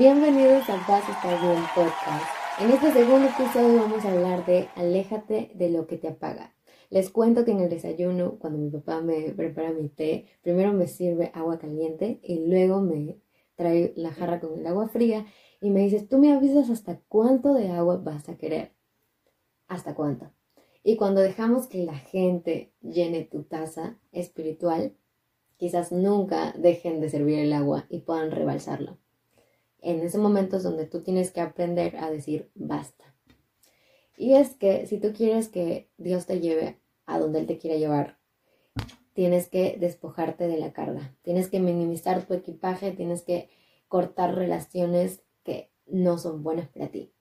Bienvenidos a Paz Está Bien Podcast. En este segundo episodio vamos a hablar de Aléjate de lo que te apaga. Les cuento que en el desayuno, cuando mi papá me prepara mi té, primero me sirve agua caliente y luego me trae la jarra con el agua fría y me dices, tú me avisas hasta cuánto de agua vas a querer. ¿Hasta cuánto? Y cuando dejamos que la gente llene tu taza espiritual, quizás nunca dejen de servir el agua y puedan rebalsarlo en ese momento es donde tú tienes que aprender a decir basta. Y es que si tú quieres que Dios te lleve a donde Él te quiera llevar, tienes que despojarte de la carga, tienes que minimizar tu equipaje, tienes que cortar relaciones que no son buenas para ti.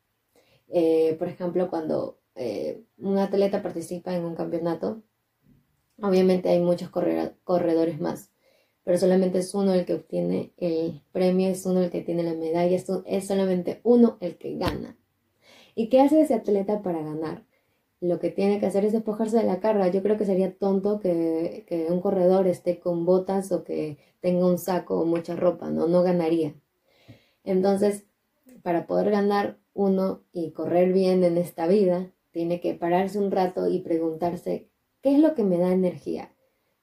Eh, por ejemplo, cuando eh, un atleta participa en un campeonato, obviamente hay muchos corredores más pero solamente es uno el que obtiene el premio, es uno el que tiene la medalla, es solamente uno el que gana. ¿Y qué hace ese atleta para ganar? Lo que tiene que hacer es despojarse de la carga. Yo creo que sería tonto que, que un corredor esté con botas o que tenga un saco o mucha ropa, ¿no? No ganaría. Entonces, para poder ganar uno y correr bien en esta vida, tiene que pararse un rato y preguntarse, ¿qué es lo que me da energía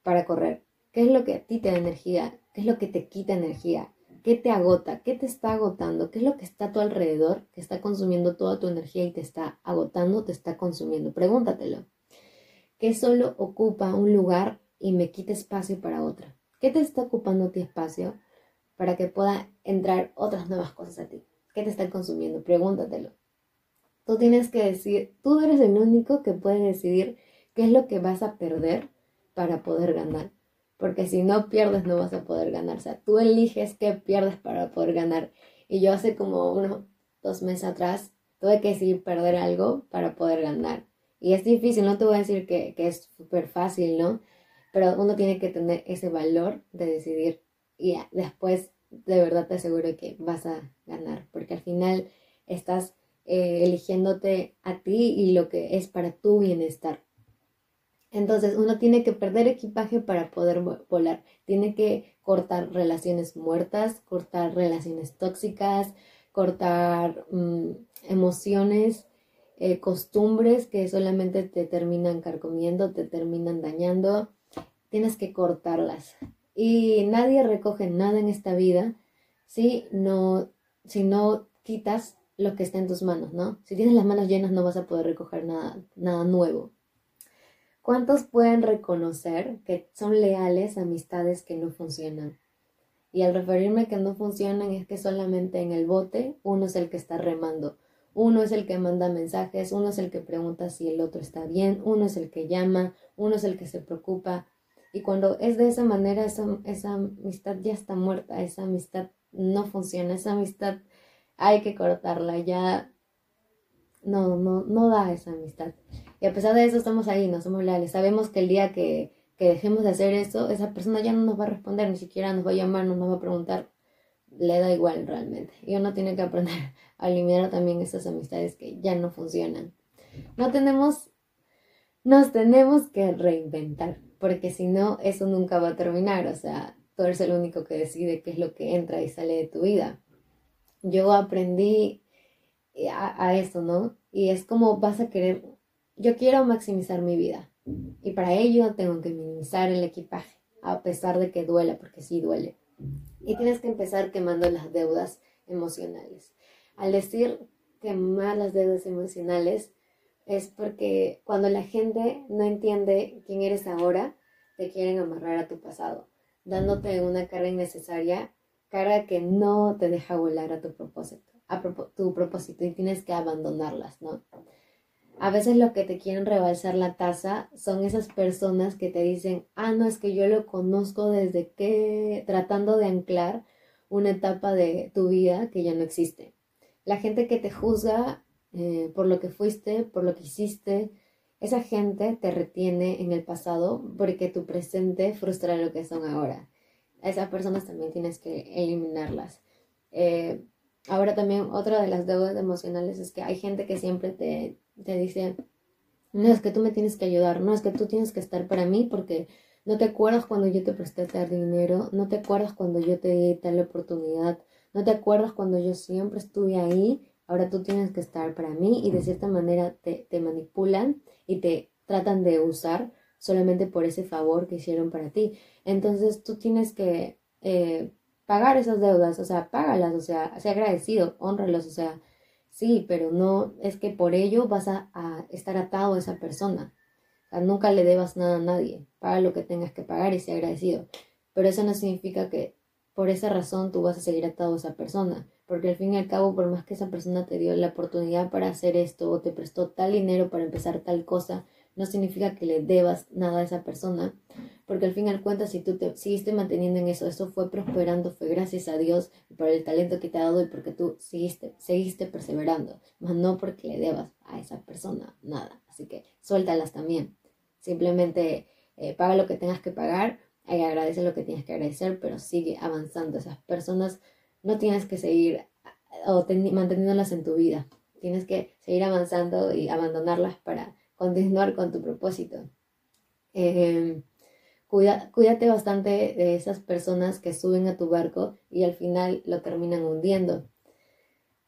para correr? ¿Qué es lo que a ti te da energía? ¿Qué es lo que te quita energía? ¿Qué te agota? ¿Qué te está agotando? ¿Qué es lo que está a tu alrededor que está consumiendo toda tu energía y te está agotando, te está consumiendo? Pregúntatelo. ¿Qué solo ocupa un lugar y me quita espacio para otra? ¿Qué te está ocupando tu espacio para que pueda entrar otras nuevas cosas a ti? ¿Qué te está consumiendo? Pregúntatelo. Tú tienes que decir, tú eres el único que puede decidir qué es lo que vas a perder para poder ganar porque si no pierdes no vas a poder ganar. O sea, tú eliges qué pierdes para poder ganar. Y yo hace como unos dos meses atrás tuve que decidir perder algo para poder ganar. Y es difícil, no te voy a decir que, que es súper fácil, ¿no? Pero uno tiene que tener ese valor de decidir y después de verdad te aseguro que vas a ganar, porque al final estás eh, eligiéndote a ti y lo que es para tu bienestar. Entonces uno tiene que perder equipaje para poder volar. Tiene que cortar relaciones muertas, cortar relaciones tóxicas, cortar mm, emociones, eh, costumbres que solamente te terminan carcomiendo, te terminan dañando. Tienes que cortarlas. Y nadie recoge nada en esta vida si no, si no quitas lo que está en tus manos, ¿no? Si tienes las manos llenas no vas a poder recoger nada, nada nuevo. ¿Cuántos pueden reconocer que son leales amistades que no funcionan? Y al referirme que no funcionan es que solamente en el bote uno es el que está remando, uno es el que manda mensajes, uno es el que pregunta si el otro está bien, uno es el que llama, uno es el que se preocupa. Y cuando es de esa manera, esa, esa amistad ya está muerta, esa amistad no funciona, esa amistad hay que cortarla, ya no, no, no da esa amistad. Y a pesar de eso estamos ahí, no somos leales. Sabemos que el día que, dejemos de hacer eso, esa persona ya no nos va a responder, ni siquiera nos va a llamar, no nos va a preguntar. Le da igual realmente. Y uno tiene que aprender a eliminar también esas amistades que ya no funcionan. No tenemos, nos tenemos que reinventar, porque si no, eso nunca va a terminar. O sea, tú eres el único que decide qué es lo que entra y sale de tu vida. Yo aprendí a, a eso, ¿no? Y es como vas a querer yo quiero maximizar mi vida y para ello tengo que minimizar el equipaje, a pesar de que duela, porque sí duele. Y tienes que empezar quemando las deudas emocionales. Al decir quemar las deudas emocionales es porque cuando la gente no entiende quién eres ahora, te quieren amarrar a tu pasado, dándote una carga innecesaria, carga que no te deja volar a tu propósito, a tu propósito y tienes que abandonarlas, ¿no? A veces lo que te quieren rebalsar la taza son esas personas que te dicen, ah, no, es que yo lo conozco desde que tratando de anclar una etapa de tu vida que ya no existe. La gente que te juzga eh, por lo que fuiste, por lo que hiciste, esa gente te retiene en el pasado porque tu presente frustra lo que son ahora. A esas personas también tienes que eliminarlas. Eh, ahora también otra de las deudas emocionales es que hay gente que siempre te, te dice, no es que tú me tienes que ayudar, no es que tú tienes que estar para mí porque no te acuerdas cuando yo te presté tal dinero, no te acuerdas cuando yo te di tal oportunidad, no te acuerdas cuando yo siempre estuve ahí, ahora tú tienes que estar para mí y de cierta manera te, te manipulan y te tratan de usar solamente por ese favor que hicieron para ti. Entonces tú tienes que eh, pagar esas deudas, o sea, págalas, o sea, sea agradecido, honralos, o sea, sí, pero no es que por ello vas a, estar atado a esa persona. O sea, nunca le debas nada a nadie, paga lo que tengas que pagar y sea agradecido. Pero eso no significa que por esa razón tú vas a seguir atado a esa persona, porque al fin y al cabo, por más que esa persona te dio la oportunidad para hacer esto o te prestó tal dinero para empezar tal cosa, no significa que le debas nada a esa persona, porque al fin y al cuenta, si tú te seguiste manteniendo en eso, eso fue prosperando, fue gracias a Dios por el talento que te ha dado y porque tú seguiste, seguiste perseverando, más no porque le debas a esa persona nada. Así que suéltalas también. Simplemente eh, paga lo que tengas que pagar y agradece lo que tienes que agradecer, pero sigue avanzando. Esas personas no tienes que seguir o manteniéndolas en tu vida. Tienes que seguir avanzando y abandonarlas para continuar con tu propósito. Em, cuídate bastante de esas personas que suben a tu barco y al final lo terminan hundiendo.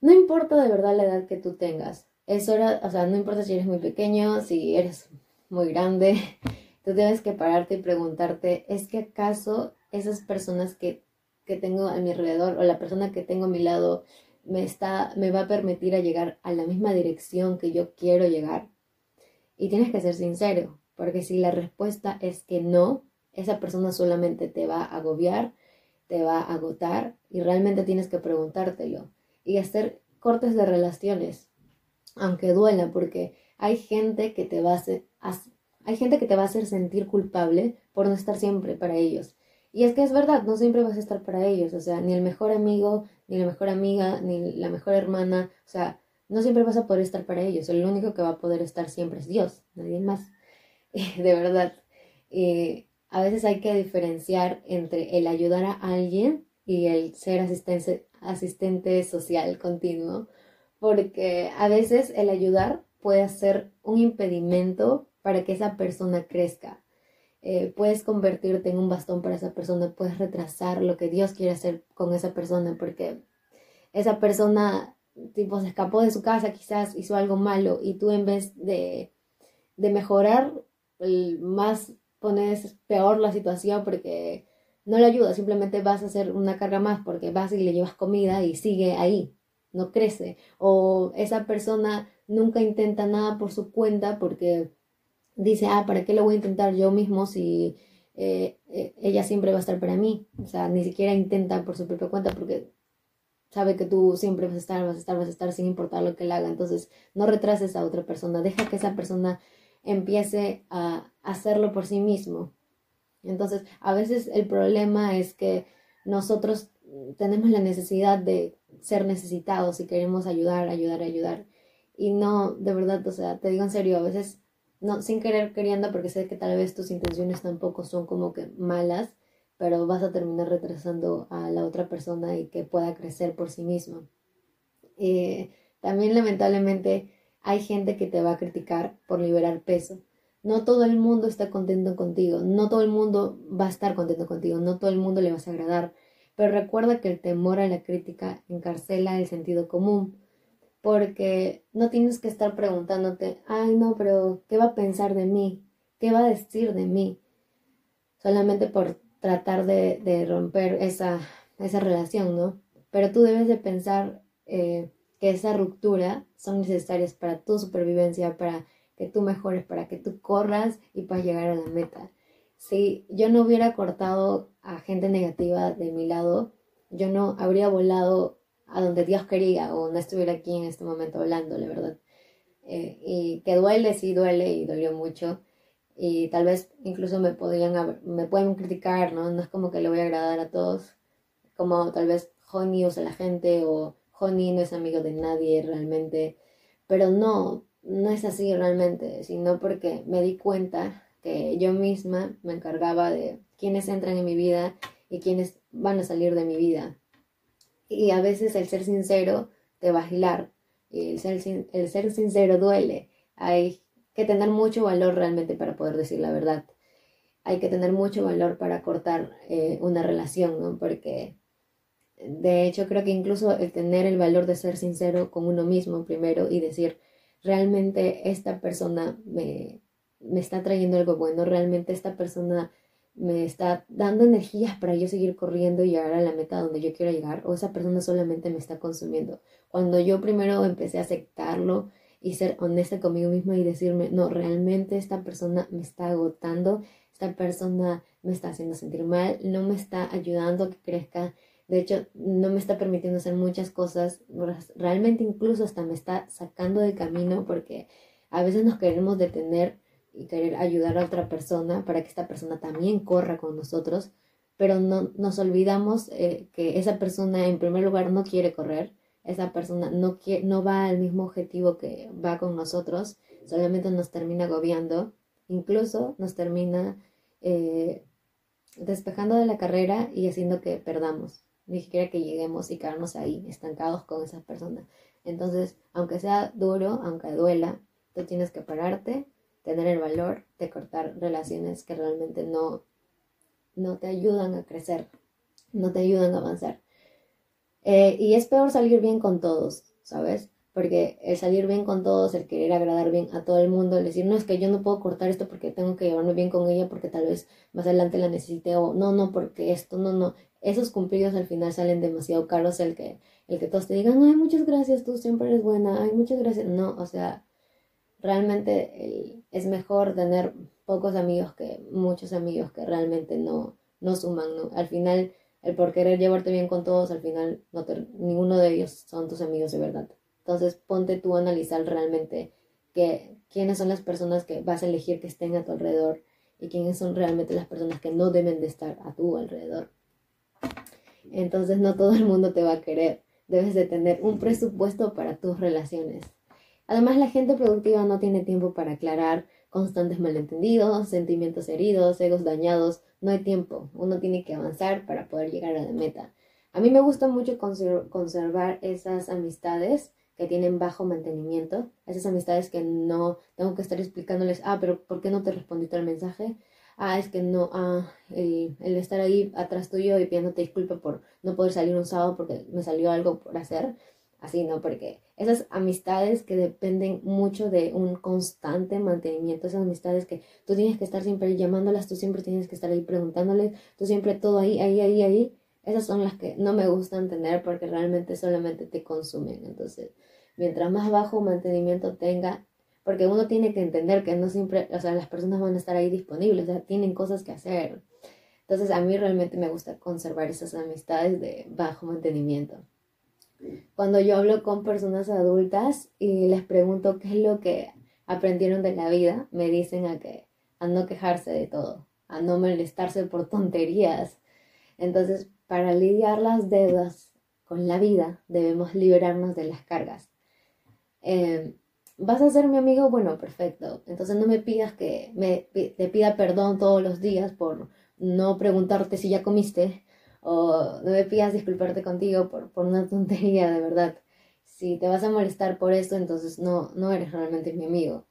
No importa de verdad la edad que tú tengas. Es hora, o sea, no importa si eres muy pequeño, si eres muy grande, tú debes que pararte y preguntarte, ¿es que acaso esas personas que, que tengo a mi alrededor o la persona que tengo a mi lado me, está, me va a permitir a llegar a la misma dirección que yo quiero llegar? Y tienes que ser sincero, porque si la respuesta es que no, esa persona solamente te va a agobiar, te va a agotar y realmente tienes que preguntártelo y hacer cortes de relaciones, aunque duela, porque hay gente que te va a hacer, hay gente que te va a hacer sentir culpable por no estar siempre para ellos. Y es que es verdad, no siempre vas a estar para ellos, o sea, ni el mejor amigo, ni la mejor amiga, ni la mejor hermana, o sea, no siempre vas a poder estar para ellos. El único que va a poder estar siempre es Dios, nadie más. de verdad. A veces hay que diferenciar entre el ayudar a alguien y el ser asistente, asistente social continuo, porque a veces el ayudar puede ser un impedimento para que esa persona crezca. Eh, puedes convertirte en un bastón para esa persona, puedes retrasar lo que Dios quiere hacer con esa persona, porque esa persona tipo se escapó de su casa, quizás hizo algo malo y tú en vez de, de mejorar, más pones peor la situación porque no le ayuda, simplemente vas a hacer una carga más porque vas y le llevas comida y sigue ahí, no crece. O esa persona nunca intenta nada por su cuenta porque dice, ah, ¿para qué lo voy a intentar yo mismo si eh, eh, ella siempre va a estar para mí? O sea, ni siquiera intenta por su propia cuenta porque sabe que tú siempre vas a estar, vas a estar, vas a estar sin importar lo que él haga. Entonces, no retrases a otra persona, deja que esa persona empiece a hacerlo por sí mismo. Entonces, a veces el problema es que nosotros tenemos la necesidad de ser necesitados y queremos ayudar, ayudar, ayudar. Y no, de verdad, o sea, te digo en serio, a veces, no, sin querer queriendo, porque sé que tal vez tus intenciones tampoco son como que malas, pero vas a terminar retrasando a la otra persona y que pueda crecer por sí misma. Eh, también lamentablemente hay gente que te va a criticar por liberar peso. No todo el mundo está contento contigo, no todo el mundo va a estar contento contigo, no todo el mundo le vas a agradar, pero recuerda que el temor a la crítica encarcela el sentido común, porque no tienes que estar preguntándote, ay no, pero ¿qué va a pensar de mí? ¿Qué va a decir de mí? Solamente por tratar de, romper esa, esa, relación, ¿no? Pero tú debes de pensar eh, que esa ruptura son necesarias para tu supervivencia, para que tú mejores, para que tú corras y puedas llegar a la meta. Si yo no hubiera cortado a gente negativa de mi lado, yo no habría volado a donde Dios quería o no estuviera aquí en este momento hablándole, ¿verdad? Eh, y que duele, sí duele y dolió mucho y tal vez incluso me me pueden criticar, ¿no? No es como que le voy a agradar a todos, como tal vez Honey usa la gente o Honey no es amigo de nadie realmente, pero no, no es así realmente, sino porque me di cuenta que yo misma me encargaba de quiénes entran en mi vida y quiénes van a salir de mi vida. Y a veces el ser sincero te va a agilar, y el ser, el ser sincero duele. Hay que tener mucho valor realmente para poder decir la verdad. Hay que tener mucho valor para cortar eh, una relación, ¿no? Porque De hecho, creo que incluso el tener el valor de ser sincero con uno mismo primero y decir, realmente esta persona me, me está trayendo algo bueno, realmente esta persona me está dando energías para yo seguir corriendo y llegar a la meta donde yo quiero llegar, o esa persona solamente me está consumiendo. Cuando yo primero empecé a aceptarlo y ser honesta conmigo misma y decirme, no, realmente esta persona me está agotando, esta persona me está haciendo sentir mal, no me está ayudando a que crezca, de hecho, no me está permitiendo hacer muchas cosas, realmente incluso hasta me está sacando de camino porque a veces nos queremos detener y querer ayudar a otra persona para que esta persona también corra con nosotros, pero no nos olvidamos eh, que esa persona en primer lugar no quiere correr, esa persona no, quiere, no va al mismo objetivo que va con nosotros, solamente nos termina agobiando, incluso nos termina eh, despejando de la carrera y haciendo que perdamos, ni siquiera que lleguemos y quedarnos ahí, estancados con esa persona. Entonces, aunque sea duro, aunque duela, tú tienes que pararte, tener el valor de cortar relaciones que realmente no, no te ayudan a crecer, no te ayudan a avanzar. Eh, y es peor salir bien con todos, ¿sabes? Porque el salir bien con todos, el querer agradar bien a todo el mundo, el decir, no, es que yo no puedo cortar esto porque tengo que llevarme bien con ella porque tal vez más adelante la necesite, o no, no, porque esto, no, no. Esos cumplidos al final salen demasiado caros, el que, el que todos te digan, ay, muchas gracias, tú siempre eres buena, ay, muchas gracias. No, o sea, realmente es mejor tener pocos amigos que muchos amigos que realmente no, no suman, ¿no? Al final, el por querer llevarte bien con todos, al final no ninguno de ellos son tus amigos de verdad. Entonces, ponte tú a analizar realmente que, quiénes son las personas que vas a elegir que estén a tu alrededor y quiénes son realmente las personas que no deben de estar a tu alrededor. Entonces, no todo el mundo te va a querer. Debes de tener un presupuesto para tus relaciones. Además, la gente productiva no tiene tiempo para aclarar constantes malentendidos, sentimientos heridos, egos dañados. No hay tiempo. Uno tiene que avanzar para poder llegar a la meta. A mí me gusta mucho conservar esas amistades que tienen bajo mantenimiento, esas amistades que no tengo que estar explicándoles, ah, pero ¿por qué no te respondiste al mensaje? Ah, es que no, ah, el, el estar ahí atrás tuyo y pidiéndote disculpa por no poder salir un sábado porque me salió algo por hacer así, ¿no? Porque esas amistades que dependen mucho de un constante mantenimiento, esas amistades que tú tienes que estar siempre llamándolas, tú siempre tienes que estar ahí preguntándoles, tú siempre todo ahí, ahí, ahí, ahí, esas son las que no me gustan tener porque realmente solamente te consumen. Entonces, mientras más bajo mantenimiento tenga, porque uno tiene que entender que no siempre, o sea, las personas van a estar ahí disponibles, o sea, tienen cosas que hacer. Entonces, a mí realmente me gusta conservar esas amistades de bajo mantenimiento. Cuando yo hablo con personas adultas y les pregunto qué es lo que aprendieron de la vida, me dicen a que a no quejarse de todo, a no molestarse por tonterías. Entonces, para lidiar las deudas con la vida, debemos liberarnos de las cargas. Em, ¿Vas a ser mi amigo? Bueno, perfecto. Entonces no me pidas que me, te pida perdón todos los días por no preguntarte si ya comiste o no me pidas disculparte contigo por, por una tontería, de verdad. Si te vas a molestar por esto, entonces no, no eres realmente mi amigo.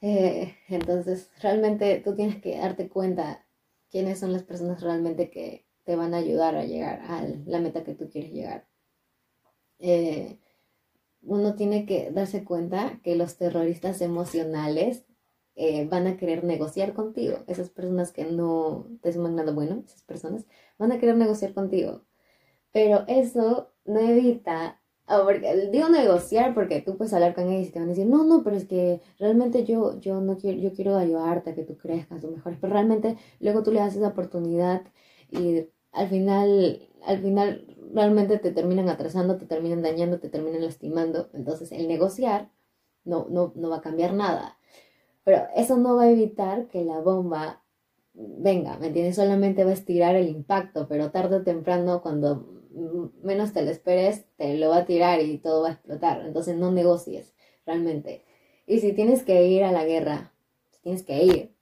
Eh, entonces, realmente tú tienes que darte cuenta quiénes son las personas realmente que te van a ayudar a llegar a la meta que tú quieres llegar. Eh, uno tiene que darse cuenta que los terroristas emocionales eh, van a querer negociar contigo. Esas personas que no te suman nada bueno, esas personas, van a querer negociar contigo. Pero eso no evita, porque, digo negociar porque tú puedes hablar con ellos y te van a decir, no, no, pero es que realmente yo, yo no quiero, yo quiero ayudarte a que tú crezcas o mejores, pero realmente luego tú le das esa oportunidad y al final, al final realmente te terminan atrasando, te terminan dañando, te terminan lastimando. Entonces el negociar no, no, no va a cambiar nada. Pero eso no va a evitar que la bomba venga, ¿me entiendes? Solamente va a estirar el impacto, pero tarde o temprano, cuando menos te lo esperes, te lo va a tirar y todo va a explotar. Entonces no negocies realmente. Y si tienes que ir a la guerra, si tienes que ir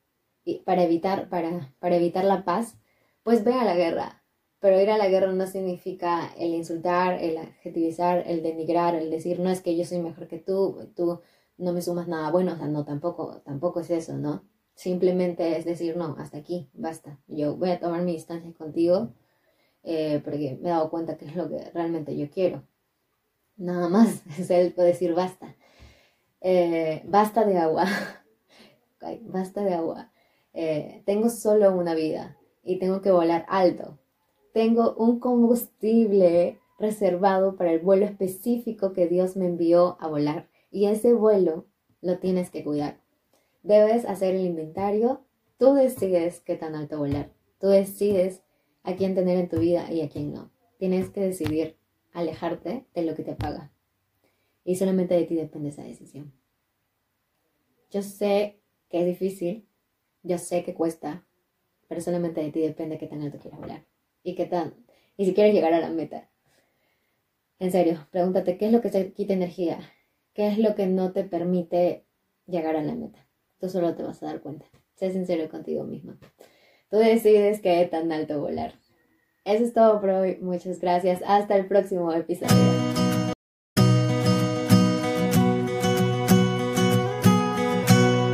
y para evitar para, para evitar la paz, pues ve a la guerra. Pero ir a la guerra no significa el insultar, el adjetivizar, el denigrar, el decir no es que yo soy mejor que tú, tú no me sumas nada bueno, o sea, no, tampoco, tampoco es eso, ¿no? Simplemente es decir, no, hasta aquí, basta. Yo voy a tomar mi distancia contigo eh, porque me he dado cuenta que es lo que realmente yo quiero. Nada más, es puede decir basta. Eh, basta de agua. basta de agua. Eh, tengo solo una vida y tengo que volar alto. Tengo un combustible reservado para el vuelo específico que Dios me envió a volar y ese vuelo lo tienes que cuidar. Debes hacer el inventario. Tú decides qué tan alto volar. Tú decides a quién tener en tu vida y a quién no. Tienes que decidir alejarte de lo que te apaga. Y solamente de ti depende esa decisión. Yo sé que es difícil, yo sé que cuesta, pero solamente de ti depende qué tan alto quieras volar y qué tan, y si quieres llegar a la meta. En serio, pregúntate qué es lo que te quita energía, qué es lo que no te permite llegar a la meta. Tú solo te vas a dar cuenta. Sé sincero contigo mismo. Tú decides qué tan alto volar. Eso es todo por hoy. Muchas gracias. Hasta el próximo episodio.